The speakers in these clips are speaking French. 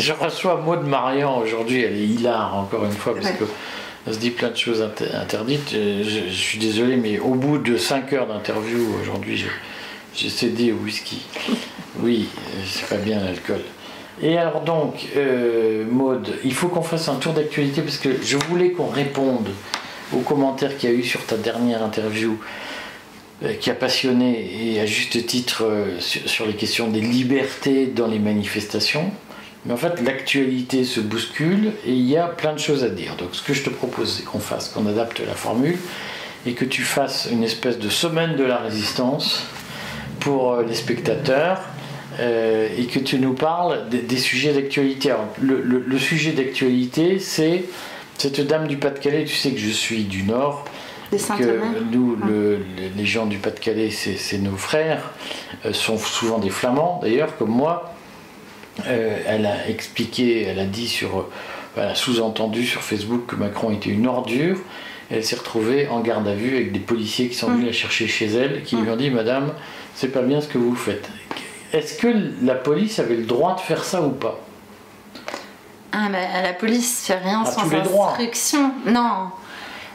Je reçois Maud Marian aujourd'hui, elle est hilar encore une fois, parce que elle se dit plein de choses interdites. Je, suis désolé, mais au bout de 5 heures d'interview aujourd'hui, j'ai cédé au whisky. Oui, c'est pas bien l'alcool. Et alors donc, euh, Maude, il faut qu'on fasse un tour d'actualité parce que je voulais qu'on réponde aux commentaires qu'il y a eu sur ta dernière interview euh, qui a passionné et à juste titre euh, sur, les questions des libertés dans les manifestations. Mais en fait, l'actualité se bouscule et il y a plein de choses à dire. Donc, ce que je te propose, c'est qu'on fasse, qu'on adapte la formule et que tu fasses une espèce de semaine de la résistance pour les spectateurs euh, et que tu nous parles des, sujets d'actualité. Le, sujet d'actualité, c'est cette dame du Pas-de-Calais. Tu sais que je suis du Nord. que nous, les gens du Pas-de-Calais, c'est nos frères, euh, sont souvent des Flamands d'ailleurs, comme moi. Euh, elle a expliqué, elle a dit sur, elle a sous-entendu sur Facebook que Macron était une ordure. Elle s'est retrouvée en garde à vue avec des policiers qui sont venus la chercher chez elle, qui lui ont dit Madame, c'est pas bien ce que vous faites. Est-ce que la police avait le droit de faire ça ou pas? Ah, La police fait rien sans instruction. Non,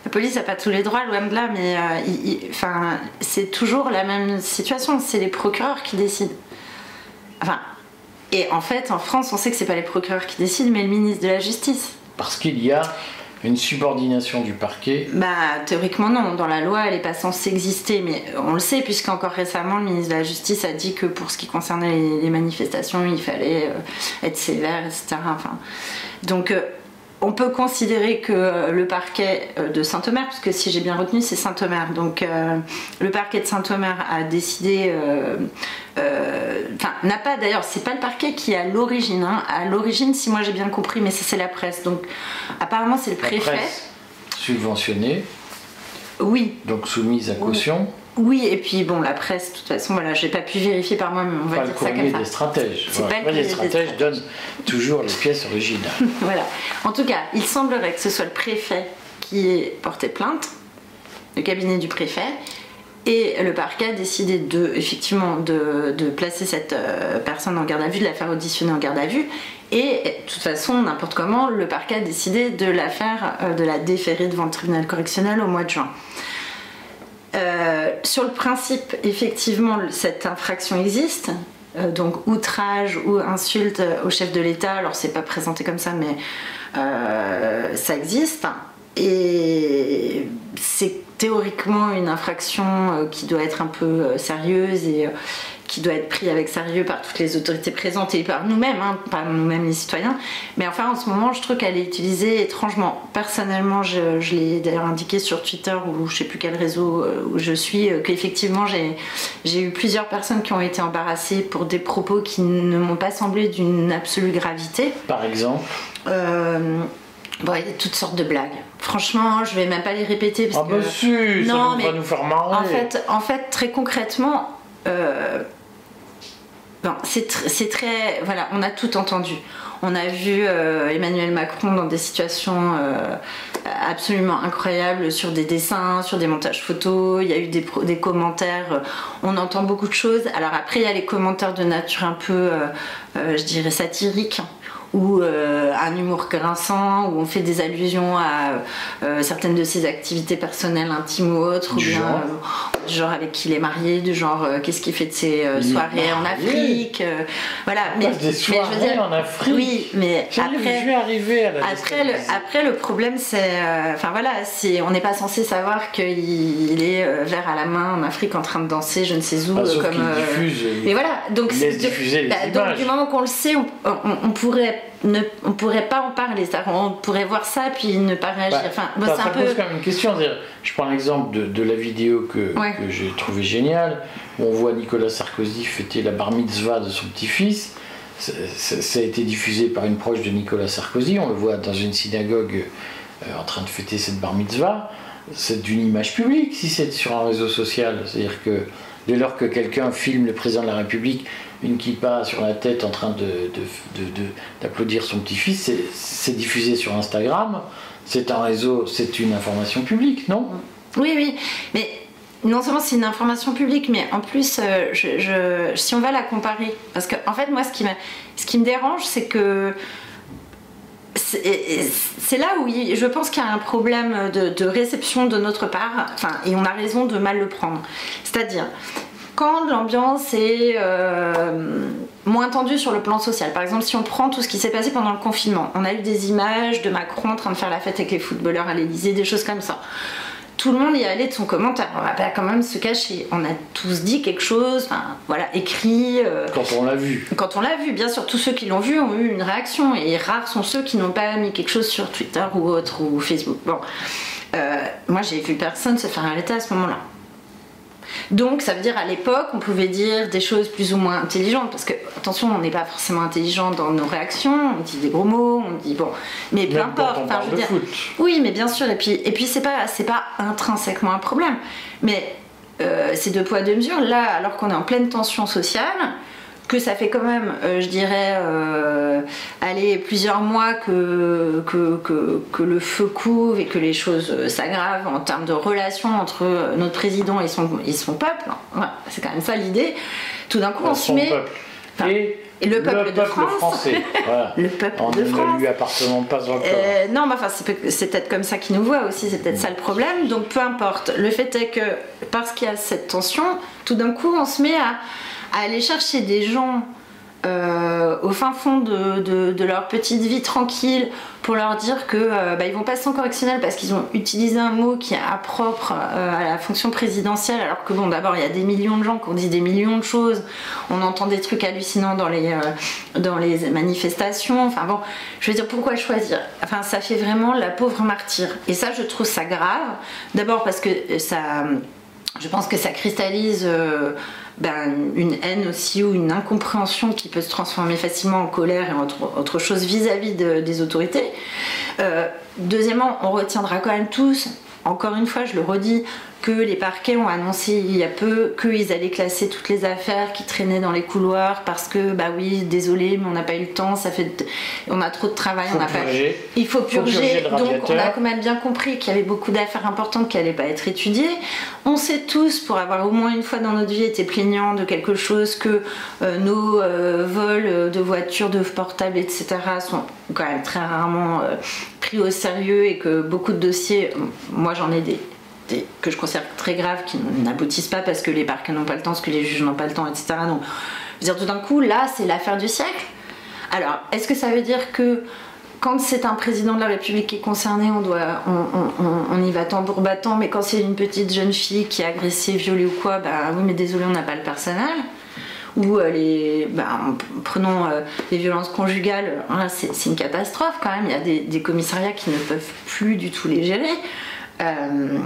la police n'a pas tous les droits, loin de là, mais euh, enfin, c'est toujours la même situation. C'est les procureurs qui décident. Enfin, et en fait, en France, on sait que c'est pas les procureurs qui décident, mais le ministre de la Justice. Parce qu'il y a une subordination du parquet Bah théoriquement non, dans la loi elle n'est pas censée exister, mais on le sait puisqu'encore récemment le ministre de la Justice a dit que pour ce qui concernait les, manifestations il fallait euh, être sévère, etc. Enfin, donc euh, on peut considérer que le parquet euh, de Saint-Omer, parce que si j'ai bien retenu, c'est Saint-Omer. Donc euh, le parquet de Saint-Omer a décidé, euh, enfin n'a pas d'ailleurs, c'est pas le parquet qui est à l'origine. Hein. À l'origine, si moi j'ai bien compris, mais ça c'est la presse. Donc apparemment c'est le préfet. La presse subventionnée. Oui. Donc soumise à caution. Oui, et puis bon, la presse, de toute façon, voilà, j'ai pas pu vérifier par moi, mais on va pas dire ça comme ça. des stratèges. pas les stratèges donnent toujours les pièces originales. voilà. En tout cas, il semblerait que ce soit le préfet qui ait porté plainte, le cabinet du préfet, et le parquet a décidé de, effectivement, de, placer cette euh, personne en garde à vue, de la faire auditionner en garde à vue. Et de toute façon, n'importe comment, le parquet a décidé de la faire, euh, de la déférer devant le tribunal correctionnel au mois de juin. Euh, sur le principe, effectivement, cette infraction existe. Euh, donc outrage ou insulte au chef de l'État, alors c'est pas présenté comme ça, mais euh, ça existe. Et c'est théoriquement une infraction qui doit être un peu sérieuse et qui doit être pris avec sérieux par toutes les autorités présentes et par nous-mêmes, hein, par nous-mêmes les citoyens. Mais enfin, en ce moment, je trouve qu'elle est utilisée étrangement. Personnellement, je, l'ai d'ailleurs indiqué sur Twitter ou je sais plus quel réseau euh, où je suis, euh, qu'effectivement, j'ai eu plusieurs personnes qui ont été embarrassées pour des propos qui ne m'ont pas semblé d'une absolue gravité. Par exemple euh, Bon, il y a toutes sortes de blagues. Franchement, je vais même pas les répéter parce ah bah si, non, ça mais va nous faire marrer. En fait, en fait, très concrètement, euh, c'est très. Voilà, on a tout entendu. On a vu euh, Emmanuel Macron dans des situations euh, absolument incroyables sur des dessins, sur des montages photos. Il y a eu des, des, commentaires. On entend beaucoup de choses. Alors après, il y a les commentaires de nature un peu, je dirais, satirique ou euh, un humour grinçant, où on fait des allusions à euh, certaines de ses activités personnelles, intimes ou autres, genre. Euh, du genre avec qui il est marié, du genre qu'est-ce qu'il fait de ses soirées en Afrique, voilà. Mais, des soirées mais, je veux dire, en Afrique. Oui, mais après, arriver à la après le, après le problème c'est, enfin voilà, si on n'est pas censé savoir qu'il est vert à la main en Afrique en train de danser, je ne sais où, bah, comme. Diffuse, mais voilà, donc, bah, donc du moment qu'on le sait, on, on pourrait ne, on pourrait pas en parler. On pourrait voir ça puis ne pas réagir. Bah, enfin, ça, ça pose quand même une question. Je prends l'exemple de, la vidéo que, j'ai trouvé géniale, où on voit Nicolas Sarkozy fêter la bar mitzvah de son petit-fils. Ça, a été diffusé par une proche de Nicolas Sarkozy. On le voit dans une synagogue euh, en train de fêter cette bar mitzvah. C'est d'une image publique si c'est sur un réseau social. C'est-à-dire que dès lors que quelqu'un filme le président de la République une kippa sur la tête en train d'applaudir de, de, son petit-fils, c'est diffusé sur Instagram, c'est un réseau, c'est une information publique, non? Oui, oui, mais non seulement c'est une information publique, mais en plus, je, si on va la comparer, parce que en fait, moi, ce qui, ce qui me dérange, c'est que c'est là où je pense qu'il y a un problème de, réception de notre part, enfin, et on a raison de mal le prendre. C'est-à-dire, quand l'ambiance est euh, moins tendue sur le plan social, par exemple, si on prend tout ce qui s'est passé pendant le confinement, on a eu des images de Macron en train de faire la fête avec les footballeurs à l'Elysée, des choses comme ça tout le monde y allait de son commentaire. On va pas quand même se cacher. On a tous dit quelque chose, enfin voilà, écrit. Euh, quand on l'a vu. Quand on l'a vu, bien sûr, tous ceux qui l'ont vu ont eu une réaction. Et rares sont ceux qui n'ont pas mis quelque chose sur Twitter ou autre ou Facebook. Bon, euh, moi j'ai vu personne se faire arrêter à ce moment-là. Donc ça veut dire à l'époque on pouvait dire des choses plus ou moins intelligentes parce que attention on n'est pas forcément intelligent dans nos réactions, on dit des gros mots, on dit bon, mais peu importe. Enfin, je veux dire, oui, mais bien sûr et puis et puis c'est pas c'est pas intrinsèquement un problème, mais euh, c'est deux poids deux mesures là alors qu'on est en pleine tension sociale que ça fait quand même, euh, je dirais, euh, aller plusieurs mois que, que, le feu couve et que les choses s'aggravent en termes de relation entre notre président et son, et son peuple. c'est quand même ça l'idée. Tout d'un coup, on se met. et, le peuple, de France. français. le peuple de France. ne lui appartenant pas encore. Euh, non, mais enfin, c'est peut-être comme ça qu'il nous voit aussi, c'est peut-être ça le problème. Donc peu importe. Le fait est que parce qu'il y a cette tension, tout d'un coup, on se met à aller chercher des gens euh, au fin fond de, leur petite vie tranquille pour leur dire que euh, bah, ils vont passer en correctionnel parce qu'ils ont utilisé un mot qui est impropre euh, à la fonction présidentielle alors que bon d'abord il y a des millions de gens qui ont dit des millions de choses. On entend des trucs hallucinants dans les, dans les manifestations. Enfin bon je veux dire pourquoi choisir? Enfin ça fait vraiment la pauvre martyre. Et ça je trouve ça grave. D'abord parce que ça je pense que ça cristallise ben, une haine aussi ou une incompréhension qui peut se transformer facilement en colère et autre, autre chose vis-à-vis des autorités. Euh, deuxièmement, on retiendra quand même tous, encore une fois, je le redis, que les parquets ont annoncé il y a peu qu'ils allaient classer toutes les affaires qui traînaient dans les couloirs parce que bah oui désolé mais on n'a pas eu le temps ça fait on a trop de travail on n'a pas il faut purger, donc on a quand même bien compris qu'il y avait beaucoup d'affaires importantes qui n'allaient pas être étudiées. On sait tous pour avoir au moins une fois dans notre vie été plaignant de quelque chose que euh, nos euh, vols de voitures de portables etc sont quand même très rarement euh, pris au sérieux et que beaucoup de dossiers moi j'en ai des que je considère très graves qui n'aboutissent pas parce que les parquets n'ont pas le temps, parce que les juges n'ont pas le temps, etc. Donc, je veux dire, tout d'un coup, là, c'est l'affaire du siècle. Alors, est-ce que ça veut dire que quand c'est un président de la République qui est concerné, on, y va tambour battant, mais quand c'est une petite jeune fille qui est agressée, violée ou quoi, bah oui, mais désolé, on n'a pas le personnel. Ou euh, les, bah, prenons euh, les violences conjugales, hein, c'est une catastrophe quand même. Il y a des, des, commissariats qui ne peuvent plus du tout les gérer. Euh,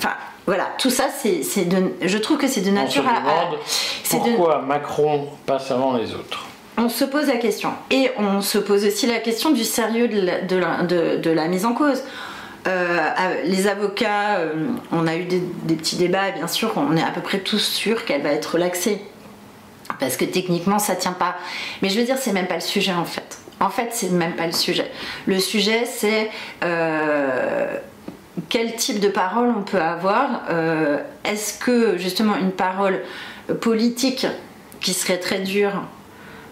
Enfin, voilà, tout ça, c'est je trouve que c'est de nature à. pourquoi Macron passe avant les autres on se pose la question. Et on se pose aussi la question du sérieux de la, de la, mise en cause. Euh, les avocats, euh, on a eu des, petits débats, bien sûr, on est à peu près tous sûrs qu'elle va être relaxée. Parce que techniquement, ça tient pas. Mais je veux dire, c'est même pas le sujet en fait. En fait, c'est même pas le sujet. Le sujet, c'est euh, quel type de parole on peut avoir. Euh, est-ce que justement une parole politique qui serait très dure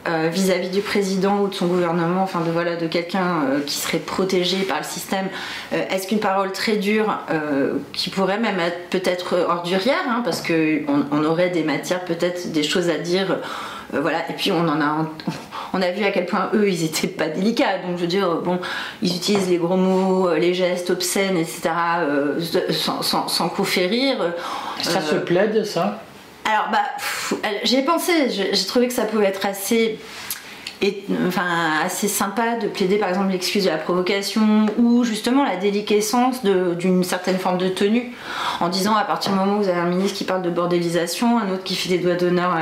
euh, vis-à-vis du président ou de son gouvernement, enfin de voilà de quelqu'un euh, qui serait protégé par le système. Est-ce qu'une parole très dure, qui pourrait même être peut-être ordurière, hein, parce qu'on on aurait des matières, peut-être des choses à dire voilà. Et puis on en a, on a vu à quel point eux ils étaient pas délicats. Donc je veux dire, bon, ils utilisent les gros mots, euh, les gestes obscènes, etc. Euh, sans, sans, sans rire. Ça se plaide ça? Alors bah, j'ai pensé, j'ai trouvé que ça pouvait être assez et enfin assez sympa de plaider par exemple l'excuse de la provocation ou justement la déliquescence d'une certaine forme de tenue en disant à partir du moment où vous avez un ministre qui parle de bordélisation, un autre qui fait des doigts d'honneur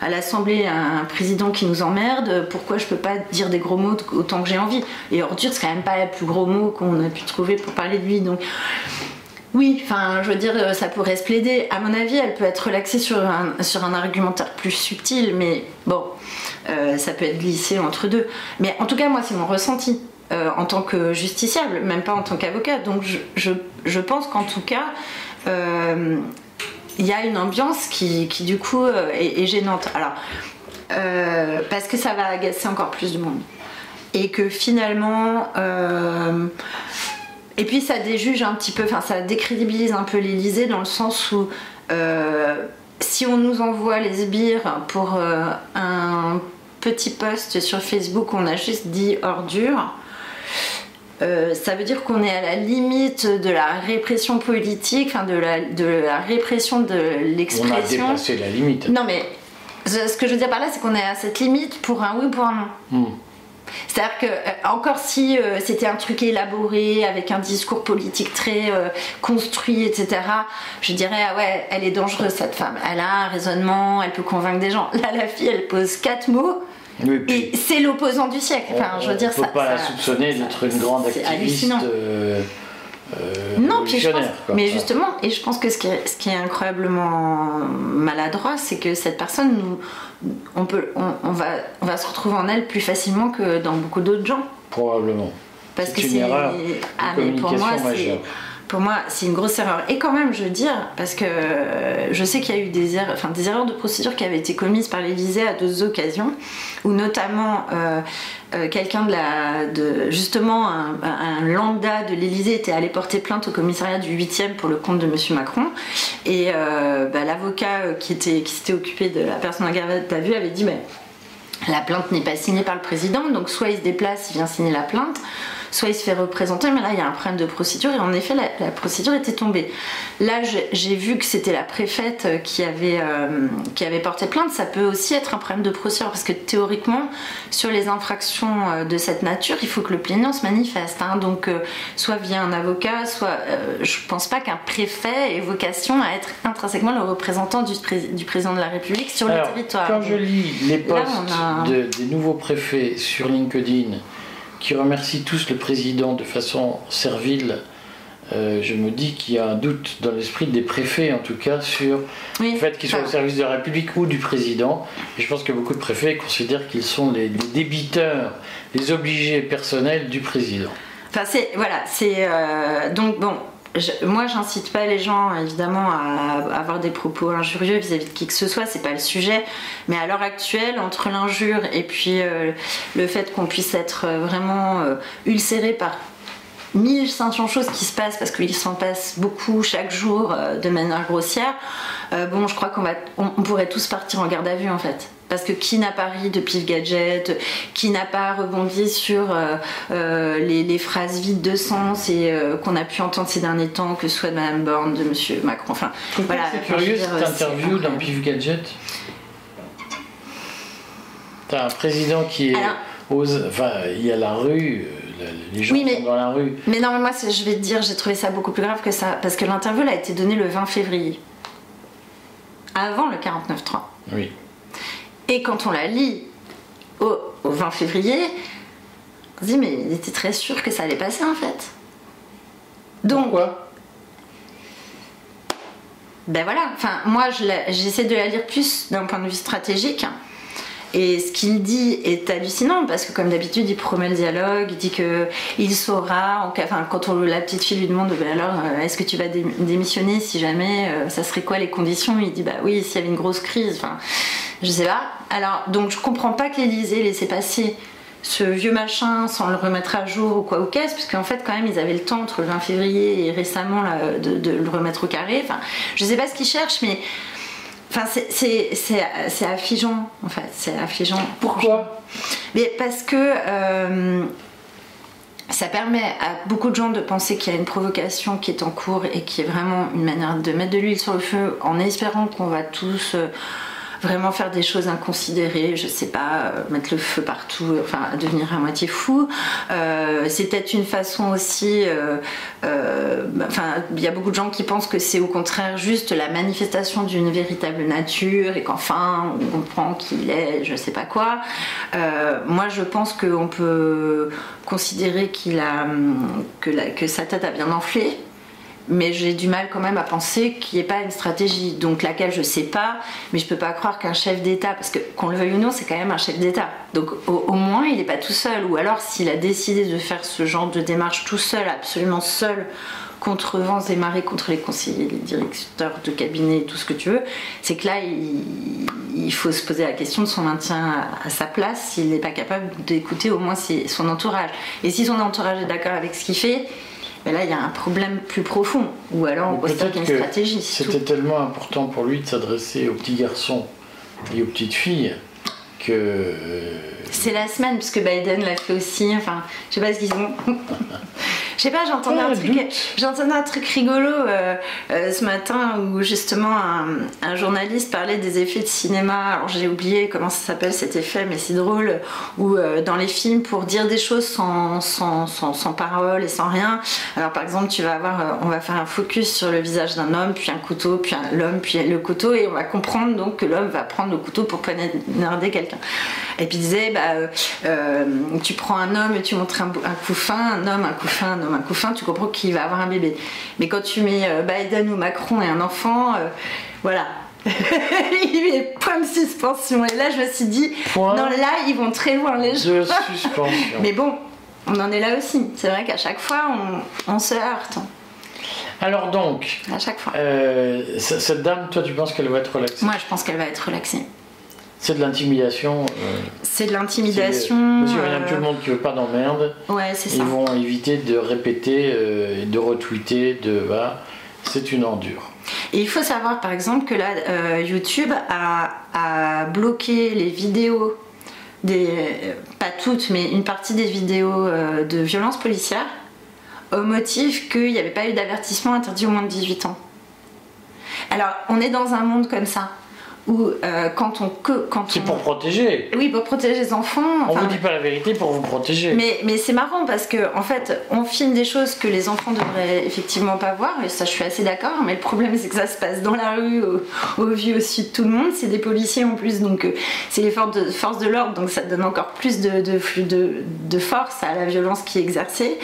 à l'Assemblée, un président qui nous emmerde, pourquoi je peux pas dire des gros mots autant que j'ai envie? Et ordure c'est quand même pas le plus gros mot qu'on a pu trouver pour parler de lui donc oui, enfin, je veux dire, ça pourrait se plaider. À mon avis, elle peut être relaxée sur un, sur un argumentaire plus subtil, mais bon, ça peut être glissé entre deux. Mais en tout cas, moi, c'est mon ressenti. Euh, en tant que justiciable, même pas en tant qu'avocat. Donc je, je, pense qu'en tout cas, euh, il y a une ambiance qui, qui du coup est, gênante. Alors, parce que ça va agacer encore plus de monde. Et que finalement, et puis ça déjuge un petit peu, enfin ça décrédibilise un peu l'Elysée dans le sens où si on nous envoie les sbires pour un petit post sur Facebook on a juste dit ordure, euh, ça veut dire qu'on est à la limite de la répression politique, enfin de la, de la répression de l'expression. On a dépassé la limite. Non mais ce que je veux dire par là, c'est qu'on est à cette limite pour un oui ou pour un non. Hmm. C'est-à-dire que, euh, encore si euh, c'était un truc élaboré, avec un discours politique très construit, etc., je dirais, ah ouais, elle est dangereuse cette femme. Elle a un raisonnement, elle peut convaitre des gens. Là, la fille, elle pose quatre mots et c'est l'opposant du siècle. Enfin, je veux dire, on ne peut pas la soupçonner d'être une grande activiste. Euh, non, puis je pense, mais justement, et je pense que ce qui est, ce qui est incroyablement maladroit, c'est que cette personne, nous, on, peut, on, va, on va se retrouver en elle plus facilement que dans beaucoup d'autres gens. Probablement. Parce que c'est. Ah, mais pour moi, c'est pour moi, c'est une grosse erreur. Et quand même, je veux dire, parce que je sais qu'il y a eu des erreurs, enfin, des erreurs de procédure qui avaient été commises par l'Élysée à deux occasions, où notamment euh, euh, quelqu'un de la. Justement, un, lambda de l'Élysée était allé porter plainte au commissariat du 8e pour le compte de M. Macron. Et euh, bah, l'avocat qui, était, qui s'était occupé de la personne en garde à vue avait dit mais la plainte n'est pas signée par le président, donc soit il se déplace, il vient signer la plainte soit il se fait représenter, mais là il y a un problème de procédure et en effet la, procédure était tombée. Là j'ai vu que c'était la préfète euh, qui avait, euh, qui avait porté plainte, ça peut aussi être un problème de procédure parce que théoriquement sur les infractions euh, de cette nature il faut que le plaignant se manifeste, hein. donc soit via un avocat, soit je pense pas qu'un préfet ait vocation à être intrinsèquement le représentant du, du président de la République sur le territoire. Quand je lis les posts des nouveaux préfets sur LinkedIn, qui remercie tous le président de façon servile, euh, je me dis qu'il y a un doute dans l'esprit des préfets, en tout cas, sur le fait qu'ils soient au service de la République ou du président. Et je pense que beaucoup de préfets considèrent qu'ils sont les, débiteurs, les obligés personnels du président. Enfin, c'est. Voilà, c'est. Euh, donc, bon, moi, j'incite pas les gens, évidemment, à, avoir des propos injurieux vis-à-vis de qui que ce soit, c'est pas le sujet. Mais à l'heure actuelle, entre l'injure et puis euh, le fait qu'on puisse être vraiment euh, ulcéré par 1500 choses qui se passent parce qu'il s'en passe beaucoup chaque jour euh, de manière grossière, bon, je crois qu'on va, on pourrait tous partir en garde à vue en fait. Parce que qui n'a pas ri de Pif Gadget? Qui n'a pas rebondi sur euh, euh, les, phrases vides de sens et euh, qu'on a pu entendre ces derniers temps, que ce soit de Mme Borne, de M. Macron? Enfin, voilà. C'est curieux cette interview dans Pif Gadget? T'as un président qui est. ose, enfin, il y a la rue, les gens sont dans la rue. Mais non, mais moi, je vais te dire, j'ai trouvé ça beaucoup plus grave que ça. Parce que l'interview a été donnée le 20 février. Avant le 49-3. Oui. Et quand on la lit au, 20 février, on se dit mais il était très sûr que ça allait passer en fait. Donc. Pourquoi? Ben voilà, enfin moi j'essaie de la lire plus d'un point de vue stratégique. Et ce qu'il dit est hallucinant parce que comme d'habitude il promet le dialogue, il dit que il saura, enfin quand on, la petite fille lui demande ben alors euh, est-ce que tu vas démissionner si jamais, euh, ça serait quoi les conditions? Il dit bah oui s'il y avait une grosse crise, enfin je sais pas. Alors, donc je comprends pas que l'Elysée laissait passer ce vieux machin sans le remettre à jour ou quoi ou qu'est-ce, parce qu'en fait, quand même, ils avaient le temps entre le 20 février et récemment de, le remettre au carré. Enfin, je sais pas ce qu'ils cherchent, mais. Enfin, c'est affligeant, en fait. C'est affligeant. Pourquoi Mais parce que. Euh, ça permet à beaucoup de gens de penser qu'il y a une provocation qui est en cours et qui est vraiment une manière de mettre de l'huile sur le feu en espérant qu'on va tous euh, vraiment faire des choses inconsidérées, je sais pas, euh, mettre le feu partout, enfin devenir à moitié fou. Euh, c'est peut-être une façon aussi, euh, enfin il y a beaucoup de gens qui pensent que c'est au contraire juste la manifestation d'une véritable nature et qu'enfin on comprend qu'il est je sais pas quoi. moi je pense qu'on peut considérer qu'il a que, que sa tête a bien enflé mais j'ai du mal quand même à penser qu'il n'y ait pas une stratégie, donc laquelle je sais pas, mais je peux pas croire qu'un chef d'État, parce que qu'on le veuille ou non, c'est quand même un chef d'État, donc au, moins il n'est pas tout seul, ou alors s'il a décidé de faire ce genre de démarche tout seul, absolument seul, contre vents et marées contre les conseillers, les directeurs de cabinet, tout ce que tu veux, c'est que là, il, faut se poser la question de son maintien à, sa place s'il n'est pas capable d'écouter au moins son entourage. Et si son entourage est d'accord avec ce qu'il fait, ben là, il y a un problème plus profond. Ou alors, on voit qu'il y a une stratégie. C'était tellement important pour lui de s'adresser aux petits garçons et aux petites filles que. Euh, c'est la semaine, puisque Biden l'a fait aussi. Enfin, je sais pas ce qu'ils ont. Je sais pas, j'entendais un truc, j'entendais un truc rigolo euh, euh, ce matin où justement un, journaliste parlait des effets de cinéma. Alors j'ai oublié comment ça s'appelle cet effet, mais c'est drôle. Où euh, dans les films, pour dire des choses sans, sans, sans, parole et sans rien. Alors par exemple, tu vas avoir, on va faire un focus sur le visage d'un homme, puis un couteau, puis l'homme, puis le couteau, et on va comprendre donc que l'homme va prendre le couteau pour poignarder quelqu'un. Et puis il disait, bah, tu prends un homme et tu montres un, un coup fin, un homme, un coup fin, un homme un coup fin, tu comprends qu'il va avoir un bébé. Mais quand tu mets euh, Biden ou Macron et un enfant, euh, voilà. il met point de suspension. Et là, je me suis dit, non, là, ils vont très loin les gens. suspension. Mais bon, on en est là aussi. C'est vrai qu'à chaque fois, on, se heurte. Alors donc, à chaque fois. Euh, cette dame, toi, tu penses qu'elle va être relaxée? Moi, je pense qu'elle va être relaxée. C'est de l'intimidation. Euh, c'est de l'intimidation. Monsieur, rien tout le monde qui veut pas d'emmerde. Ouais, c'est ça. Ils vont éviter de répéter, euh, de retweeter, de. c'est une endure. Et il faut savoir par exemple que là, euh, YouTube a, a, bloqué les vidéos, des, pas toutes, mais une partie des vidéos de violence policière au motif qu'il n'y avait pas eu d'avertissement interdit au moins de 18 ans. Alors, on est dans un monde comme ça ou euh, quand on que quand c'est pour protéger. Oui pour protéger les enfants on vous dit pas la vérité pour vous protéger. mais, mais c'est marrant parce que en fait on filme des choses que les enfants devraient effectivement pas voir et ça je suis assez d'accord mais le problème c'est que ça se passe dans la rue au, au vu au sud de tout le monde. C'est des policiers en plus donc euh, c'est les forces de, l'ordre donc ça donne encore plus de, de, de, de force à la violence qui est exercée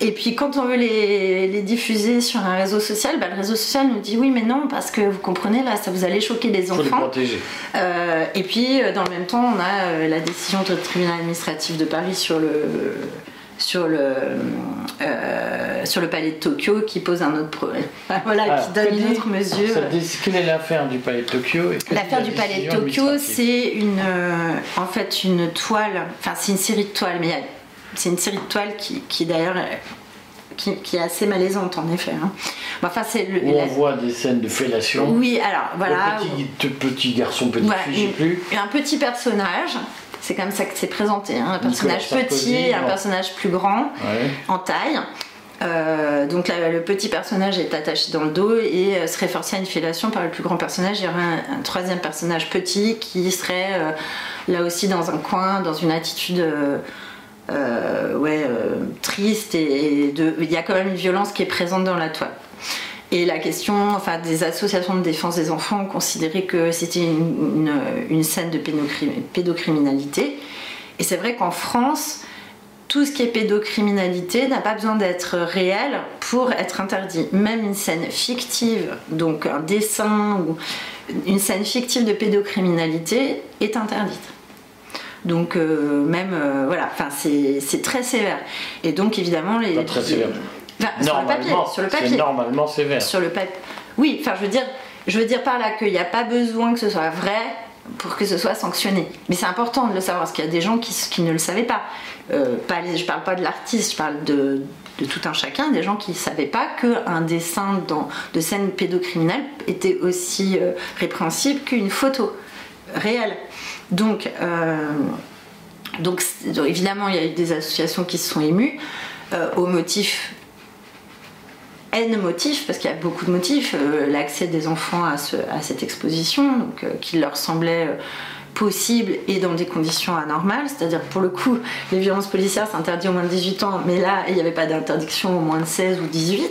et puis quand on veut les, diffuser sur un réseau social, bah, le réseau social nous dit oui mais non parce que vous comprenez là ça vous allait choquer des enfants. Faut les protéger. Euh, et puis euh, dans le même temps on a euh, la décision du tribunal administratif de Paris sur le sur le sur le palais de Tokyo qui pose un autre problème. voilà, ah, qui donne une autre mesure. quelle est l'affaire du palais de Tokyo L'affaire du palais de Tokyo, c'est une en fait une toile, enfin c'est une série de toiles, mais il y a c'est une série de toiles qui, qui d'ailleurs qui, qui, est assez malaisante en effet. Hein. Enfin, c'est le, Où on voit des scènes de fellation. Oui, alors voilà. Petit, petit garçon, petite fille, je sais plus. Un petit personnage. C'est comme ça que c'est présenté. Hein. Un personnage petit et un personnage plus grand en taille. Euh, donc là, le petit personnage est attaché dans le dos et euh, serait forcé à une fellation par le plus grand personnage. Il y aurait un, troisième personnage petit qui serait euh, là aussi dans un coin, dans une attitude euh, ouais, euh, triste et, il y a quand même une violence qui est présente dans la toile. Et la question, enfin, des associations de défense des enfants ont considéré que c'était une, scène de pédocriminalité. Et c'est vrai qu'en France, tout ce qui est pédocriminalité n'a pas besoin d'être réel pour être interdit. Même une scène fictive, donc un dessin ou une scène fictive de pédocriminalité est interdite. Donc euh, même euh, voilà, enfin c'est très sévère. Et donc évidemment les. Pas très sévère. sur le papier, sur le papier. Normalement sévère. Sur le papier. Oui, enfin je veux dire, je veux dire par là qu'il n'y a pas besoin que ce soit vrai pour que ce soit sanctionné. Mais c'est important de le savoir parce qu'il y a des gens qui, qui ne le savaient pas. Euh, pas je parle pas de l'artiste, je parle de, de, tout un chacun, des gens qui ne savaient pas qu'un dessin dans, de scène pédocriminelle était aussi répréhensible qu'une photo réelle. Donc, euh, donc, évidemment, il y a eu des associations qui se sont émues euh, au motif N motifs, parce qu'il y a beaucoup de motifs, euh, l'accès des enfants à, cette exposition, donc, qui leur semblait possible et dans des conditions anormales, c'est-à-dire pour le coup, les violences policières c'est interdit au moins de 18 ans, mais là il n'y avait pas d'interdiction au moins de 16 ou 18.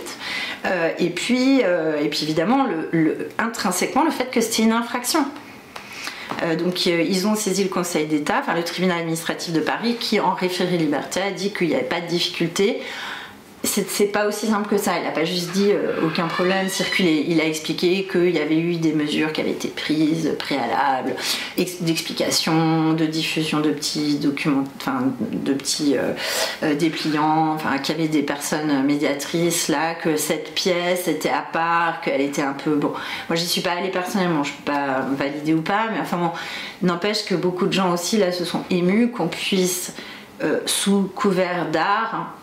et, puis, et puis évidemment, intrinsèquement, le fait que c'était une infraction. Euh, donc euh, ils ont saisi le Conseil d'État, enfin le tribunal administratif de Paris, qui en référé liberté a dit qu'il n'y avait pas de difficulté c'est pas aussi simple que ça. Il n'a pas juste dit euh, aucun problème, circuler. Il a expliqué qu'il y avait eu des mesures qui avaient été prises préalables, d'explication, de diffusion de petits documents, enfin de petits euh, euh, dépliants, enfin qu'il y avait des personnes médiatrices là, que cette pièce était à part, qu'elle était un peu bon. Moi j'y suis pas allée personnellement, je peux pas valider ou pas, mais enfin bon, n'empêche que beaucoup de gens aussi là se sont émus qu'on puisse sous couvert d'art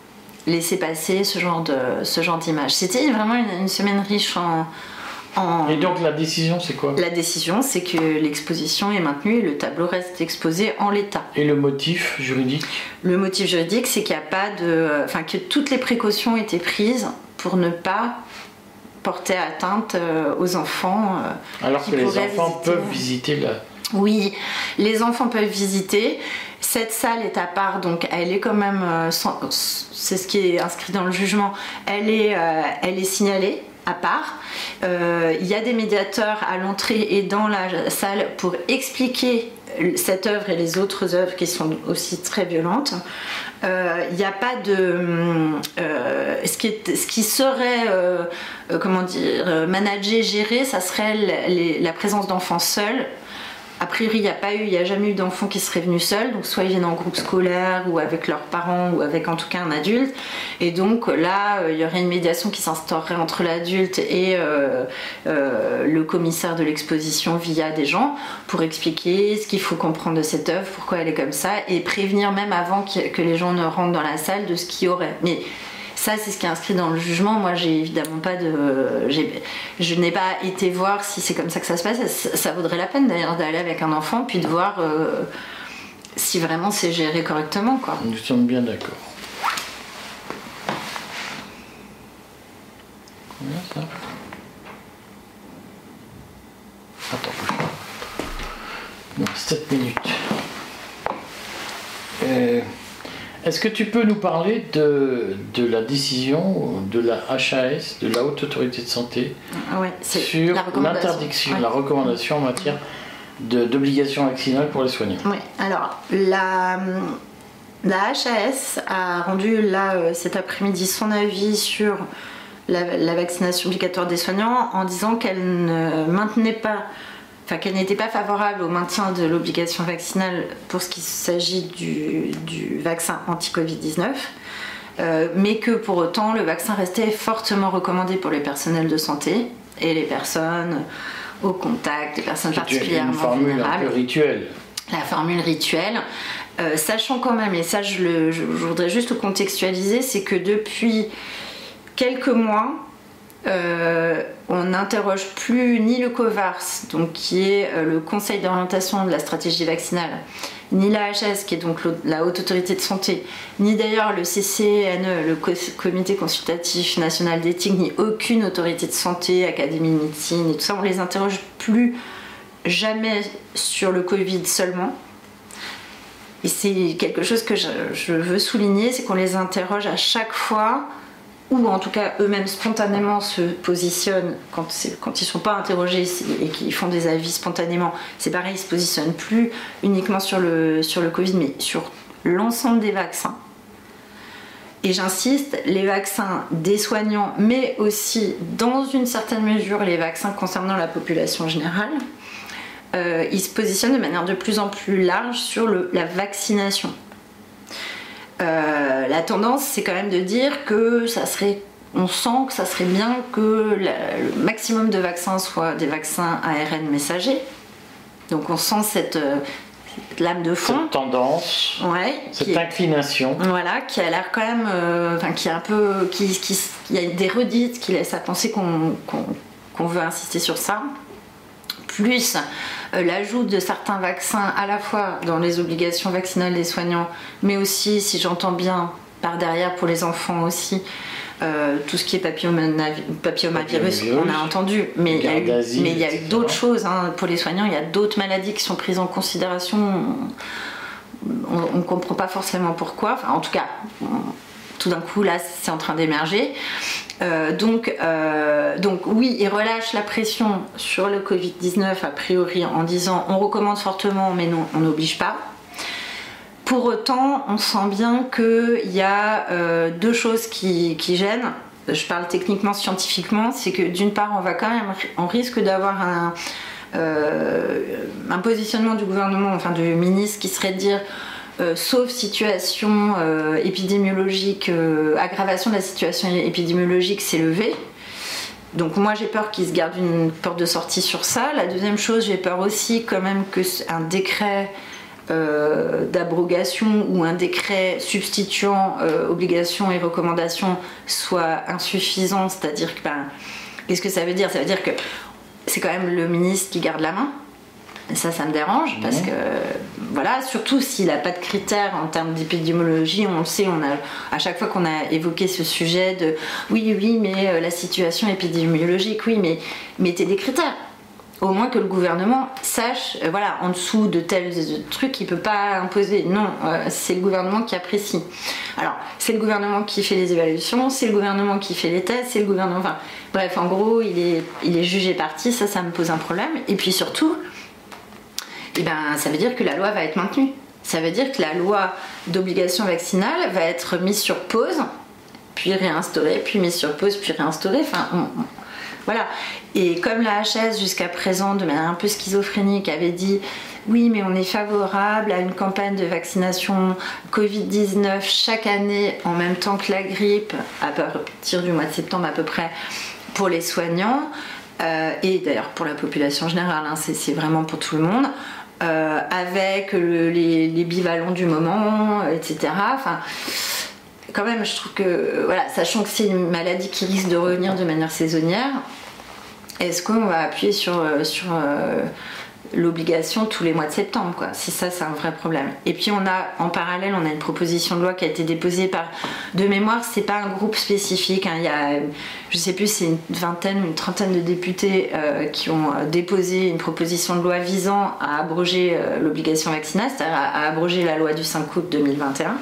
laisser passer ce genre de ce genre d'image. C'était vraiment une, semaine riche en, en, Et donc la décision, c'est quoi? La décision, c'est que l'exposition est maintenue et le tableau reste exposé en l'état. Et le motif juridique? Le motif juridique, c'est qu'il n'y a pas de, enfin que toutes les précautions ont été prises pour ne pas porter atteinte euh, aux enfants. Euh, Alors que les enfants peuvent visiter la. Oui, les enfants peuvent visiter. Cette salle est à part, donc elle est quand même, euh, c'est ce qui est inscrit dans le jugement, elle est, euh, elle est signalée à part. Euh, il y a des médiateurs à l'entrée et dans la salle pour expliquer cette œuvre et les autres œuvres qui sont aussi très violentes. Il n'y a pas de. ce, qui ce, qui serait, comment dire, managé, géré, ça serait la présence d'enfants seuls a priori, il n'y a pas eu, il n'y a jamais eu d'enfants qui seraient venus seuls, donc soit ils viennent en groupe scolaire ou avec leurs parents ou avec en tout cas un adulte. Et donc là, euh, il y aurait une médiation qui s'instaurerait entre l'adulte et euh, euh, le commissaire de l'exposition via des gens pour expliquer ce qu'il faut comprendre de cette œuvre, pourquoi elle est comme ça, et prévenir même avant que les gens ne rentrent dans la salle de ce qu'il y aurait. Ça, c'est ce qui est inscrit dans le jugement. Moi, j'ai évidemment pas de. Je n'ai pas été voir si c'est comme ça que ça se passe. Ça, vaudrait la peine d'ailleurs d'aller avec un enfant puis de voir euh, si vraiment c'est géré correctement. Quoi. Nous sommes bien d'accord. Combien ça Attends, Non, 7 minutes. Euh... Est-ce que tu peux nous parler de, de, la décision de la HAS, de la Haute Autorité de Santé, ah sur l'interdiction, la recommandation en matière d'obligation vaccinale pour les soignants? Oui, alors la, la HAS a rendu là euh, cet après-midi son avis sur la, la, vaccination obligatoire des soignants en disant qu'elle ne maintenait pas enfin qu'elle n'était pas favorable au maintien de l'obligation vaccinale pour ce qui s'agit du, vaccin anti-Covid-19. Euh, mais que pour autant le vaccin restait fortement recommandé pour les personnels de santé et les personnes au contact, les personnes particulièrement une formule Un peu rituelle. La formule rituelle, euh, sachant quand même, et ça je, je voudrais juste contextualiser, c'est que depuis quelques mois, euh, on n'interroge plus ni le COVARS, donc qui est euh, le Conseil d'orientation de la stratégie vaccinale, ni la HS, qui est donc la Haute Autorité de Santé, ni d'ailleurs le CCNE, le Comité Consultatif National d'Éthique, ni aucune autorité de santé, Académie de médecine et tout ça, on les interroge plus jamais sur le Covid seulement. Et c'est quelque chose que je veux souligner, c'est qu'on les interroge à chaque fois ou en tout cas eux-mêmes spontanément se positionnent quand, ils ne sont pas interrogés et qu'ils font des avis spontanément, c'est pareil, ils se positionnent plus uniquement sur le, sur le Covid, mais sur l'ensemble des vaccins. Et j'insiste, les vaccins des soignants, mais aussi dans une certaine mesure les vaccins concernant la population générale, euh, ils se positionnent de manière de plus en plus large sur le, la vaccination. Euh, la tendance, c'est quand même de dire que ça serait on sent que ça serait bien que le maximum de vaccins soient des vaccins ARN messagers. Donc on sent cette, euh, lame de fond. Cette tendance. Ouais, cette inclination. voilà, qui a l'air quand même. Euh, enfin, qui est un peu. Qui, qui, il y a des redites qui laissent à penser qu'on veut insister sur ça. Plus euh, l'ajout de certains vaccins à la fois dans les obligations vaccinales des soignants, mais aussi, si j'entends bien, par derrière pour les enfants aussi, euh, tout ce qui est papillomavirus, on a entendu, mais il y a eu, d'autres choses. Hein. Pour les soignants, il y a d'autres maladies qui sont prises en considération. On ne comprend pas forcément pourquoi. en tout cas, d'un coup, là, c'est en train d'émerger. Euh, donc, euh, donc oui, il relâche la pression sur le Covid-19 a priori en disant on recommande fortement mais non, on n'oblige pas. Pour autant, on sent bien qu'il y a euh, deux choses qui, gênent. Je parle techniquement, scientifiquement. C'est que d'une part, on va quand même, on risque d'avoir un, un positionnement du gouvernement, enfin du ministre, qui serait de dire euh, sauf situation épidémiologique, aggravation de la situation épidémiologique s'est levée. Donc moi j'ai peur qu'ils se gardent une porte de sortie sur ça. La deuxième chose, j'ai peur aussi quand même que un décret euh, d'abrogation ou un décret substituant euh, obligations et recommandations soit insuffisant, c'est-à-dire que ben, qu'est-ce que ça veut dire? Ça veut dire que c'est quand même le ministre qui garde la main. Ça, ça me dérange parce que voilà, surtout s'il n'a pas de critères en termes d'épidémiologie, on le sait, on a à chaque fois qu'on a évoqué ce sujet de oui, oui, mais euh, la situation épidémiologique, oui, mais mettez des critères au moins que le gouvernement sache, euh, voilà, en dessous de tels trucs, il peut pas imposer. Non, euh, c'est le gouvernement qui apprécie. Alors, c'est le gouvernement qui fait les évaluations, c'est le gouvernement qui fait les tests, c'est le gouvernement. Enfin, bref, en gros, il est, il est jugé parti, ça, ça me pose un problème. Et puis surtout, eh ben, ça veut dire que la loi va être maintenue. Ça veut dire que la loi d'obligation vaccinale va être mise sur pause, puis réinstaurée, puis mise sur pause, puis réinstaurée. Enfin, voilà. Et comme la HS jusqu'à présent, de manière un peu schizophrénique, avait dit oui, mais on est favorable à une campagne de vaccination Covid-19 chaque année en même temps que la grippe, à partir du mois de septembre à peu près, pour les soignants, euh, et d'ailleurs pour la population générale, hein, c'est vraiment pour tout le monde. Euh, avec les, les, du moment, etc. Enfin, quand même, je trouve que, voilà, sachant que c'est une maladie qui risque de revenir de manière saisonnière, est-ce qu'on va appuyer sur, euh, sur euh, l'obligation tous les mois de septembre quoi Si ça, c'est un vrai problème. Et puis on a, en parallèle, on a une proposition de loi qui a été déposée par, de mémoire, c'est pas un groupe spécifique. Hein. il y a, je sais plus, c'est une vingtaine, une trentaine de députés euh, qui ont déposé une proposition de loi visant à abroger l'obligation vaccinale, c'est-à-dire à, abroger la loi du 5 août 2021.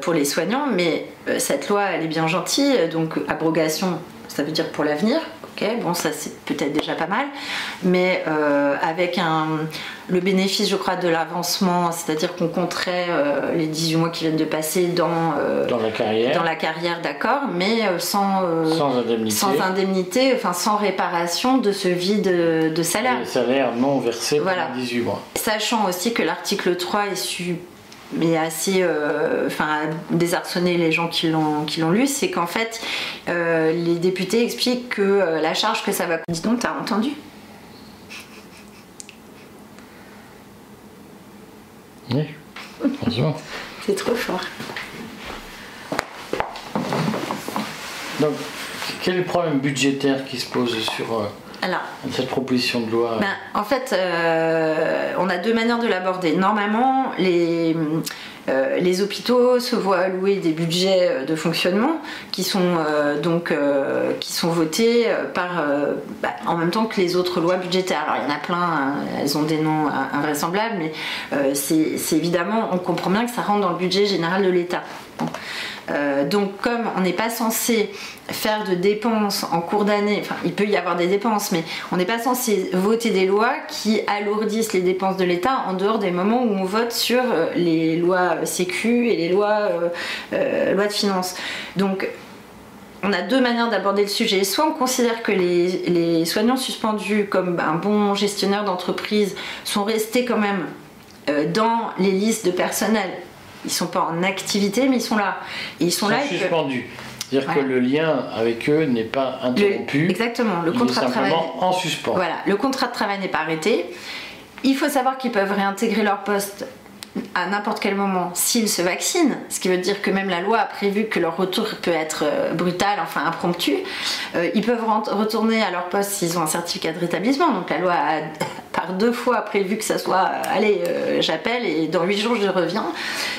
pour les soignants, mais cette loi elle est bien gentille, donc abrogation ça veut dire pour l'avenir, ok, bon ça c'est peut-être déjà pas mal, mais euh, avec un, le bénéfice je crois de l'avancement, c'est-à-dire qu'on compterait euh, les 18 mois qui viennent de passer dans, euh, dans la carrière, dans la carrière d'accord, mais sans, sans indemnité. sans indemnité, enfin sans réparation de ce vide de salaire. Les salaires non versés voilà. pendant 18 mois. Sachant aussi que l'article 3 est su mais assez euh, enfin désarçonner les gens qui l'ont qui l'ont lu c'est qu'en fait euh, les députés expliquent que euh, la charge que ça va dis donc t'as entendu? Oui c'est trop fort. Donc quel est le problème budgétaire qui se pose sur alors, cette proposition de loi ben, En fait, euh, on a deux manières de l'aborder. Normalement, les, euh, les hôpitaux se voient allouer des budgets euh, de fonctionnement qui sont donc qui sont votés par bah, en même temps que les autres lois budgétaires. Alors il y en a plein, hein, elles ont des noms invraisemblables, mais c'est évidemment on comprend bien que ça rentre dans le budget général de l'État. Euh, donc comme on n'est pas censé faire de dépenses en cours d'année, enfin il peut y avoir des dépenses, mais on n'est pas censé voter des lois qui alourdissent les dépenses de l'État en dehors des moments où on vote sur euh, les lois sécu et les lois, euh, de finances. Donc on a deux manières d'aborder le sujet. Soit on considère que les, les soignants suspendus comme un bon gestionnaire d'entreprise sont restés quand même dans les listes de personnel ils sont pas en activité, mais ils sont là. Et ils sont, là. suspendus. C'est-à-dire que le lien avec eux n'est pas interrompu. exactement. Le contrat de travail. en suspens. Voilà. Le contrat de travail n'est pas arrêté. Il faut savoir qu'ils peuvent réintégrer leur poste à n'importe quel moment s'ils se vaccinent, ce qui veut dire que même la loi a prévu que leur retour peut être euh, brutal, enfin impromptu. Euh, ils peuvent retourner à leur poste s'ils ont un certificat de rétablissement. Donc la loi a par deux fois prévu que ça soit euh, allez, j'appelle et dans huit jours je reviens.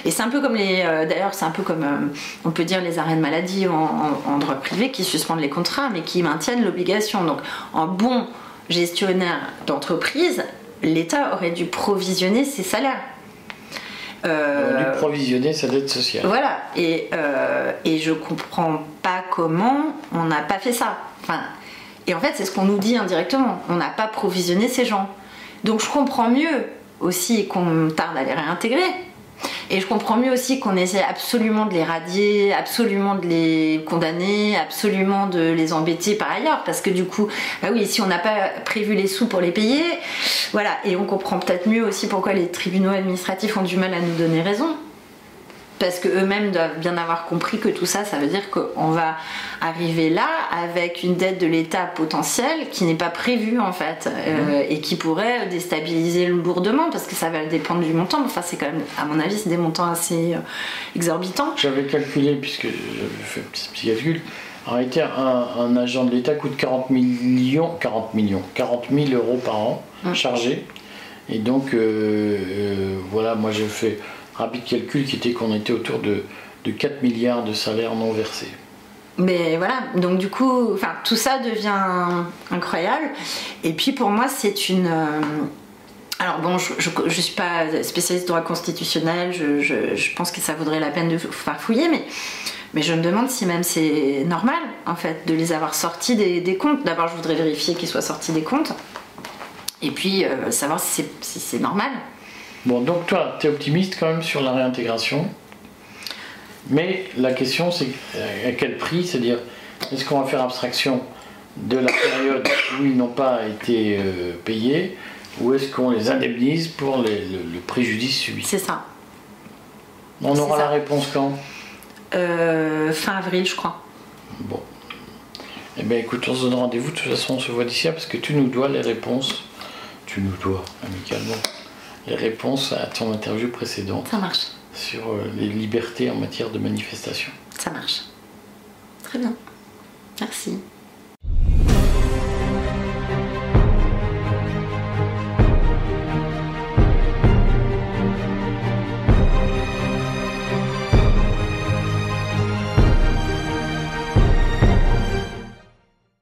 Et c'est un peu comme les. D'ailleurs, c'est un peu comme on peut dire les arrêts de maladie en, droit privé qui suspendent les contrats mais qui maintiennent l'obligation. Donc en bon gestionnaire d'entreprise, l'État aurait dû provisionner ses salaires euh, on a dû provisionner sa dette sociale. Voilà, et, euh, et je comprends pas comment on n'a pas fait ça. Enfin, et en fait, c'est ce qu'on nous dit indirectement. On n'a pas provisionné ces gens. Donc je comprends mieux aussi qu'on tarde à les réintégrer. Et je comprends mieux aussi qu'on essaie absolument de les radier, absolument de les condamner, absolument de les embêter par ailleurs, parce que du coup, bah oui, si on n'a pas prévu les sous pour les payer, voilà, et on comprend peut-être mieux aussi pourquoi les tribunaux administratifs ont du mal à nous donner raison parce qu'eux-mêmes doivent bien avoir compris que tout ça, ça veut dire qu'on va arriver là avec une dette de l'État potentielle qui n'est pas prévue en fait euh, mmh. et qui pourrait déstabiliser lourdement parce que ça va dépendre du montant. Enfin, c'est quand même, à mon avis, c'est des montants assez euh, exorbitants. J'avais calculé, puisque j'avais fait un petit calcul, en réalité, un, agent de l'État coûte 40 millions, 40 millions, 40 000 euros par an mmh. chargé. Et donc, euh, voilà, moi j'ai fait rapide calcul qui était qu'on était autour de, 4 milliards de salaires non versés. Mais voilà, donc du coup, enfin, tout ça devient incroyable. Et puis pour moi, c'est une. Euh, alors bon, je ne suis pas spécialiste droit constitutionnel, je, pense que ça vaudrait la peine de faire fouiller, mais, mais je me demande si même c'est normal, en fait, de les avoir sortis des, comptes. D'abord, je voudrais vérifier qu'ils soient sortis des comptes, et puis euh, savoir si c'est normal. Bon, donc toi, tu es optimiste quand même sur la réintégration. Mais la question, c'est à quel prix? C'est-à-dire, est-ce qu'on va faire abstraction de la période où ils n'ont pas été euh, payés ou est-ce qu'on les indemnise pour le, préjudice subi? C'est ça. On aura la réponse quand? Euh, Fin avril, je crois. Bon. Eh bien, écoute, on se donne rendez-vous. De toute façon, on se voit d'ici parce que tu nous dois les réponses. Tu nous dois, amicalement les réponses à ton interview précédente. Ça marche. Sur euh, les libertés en matière de manifestation. Ça marche. Très bien. Merci.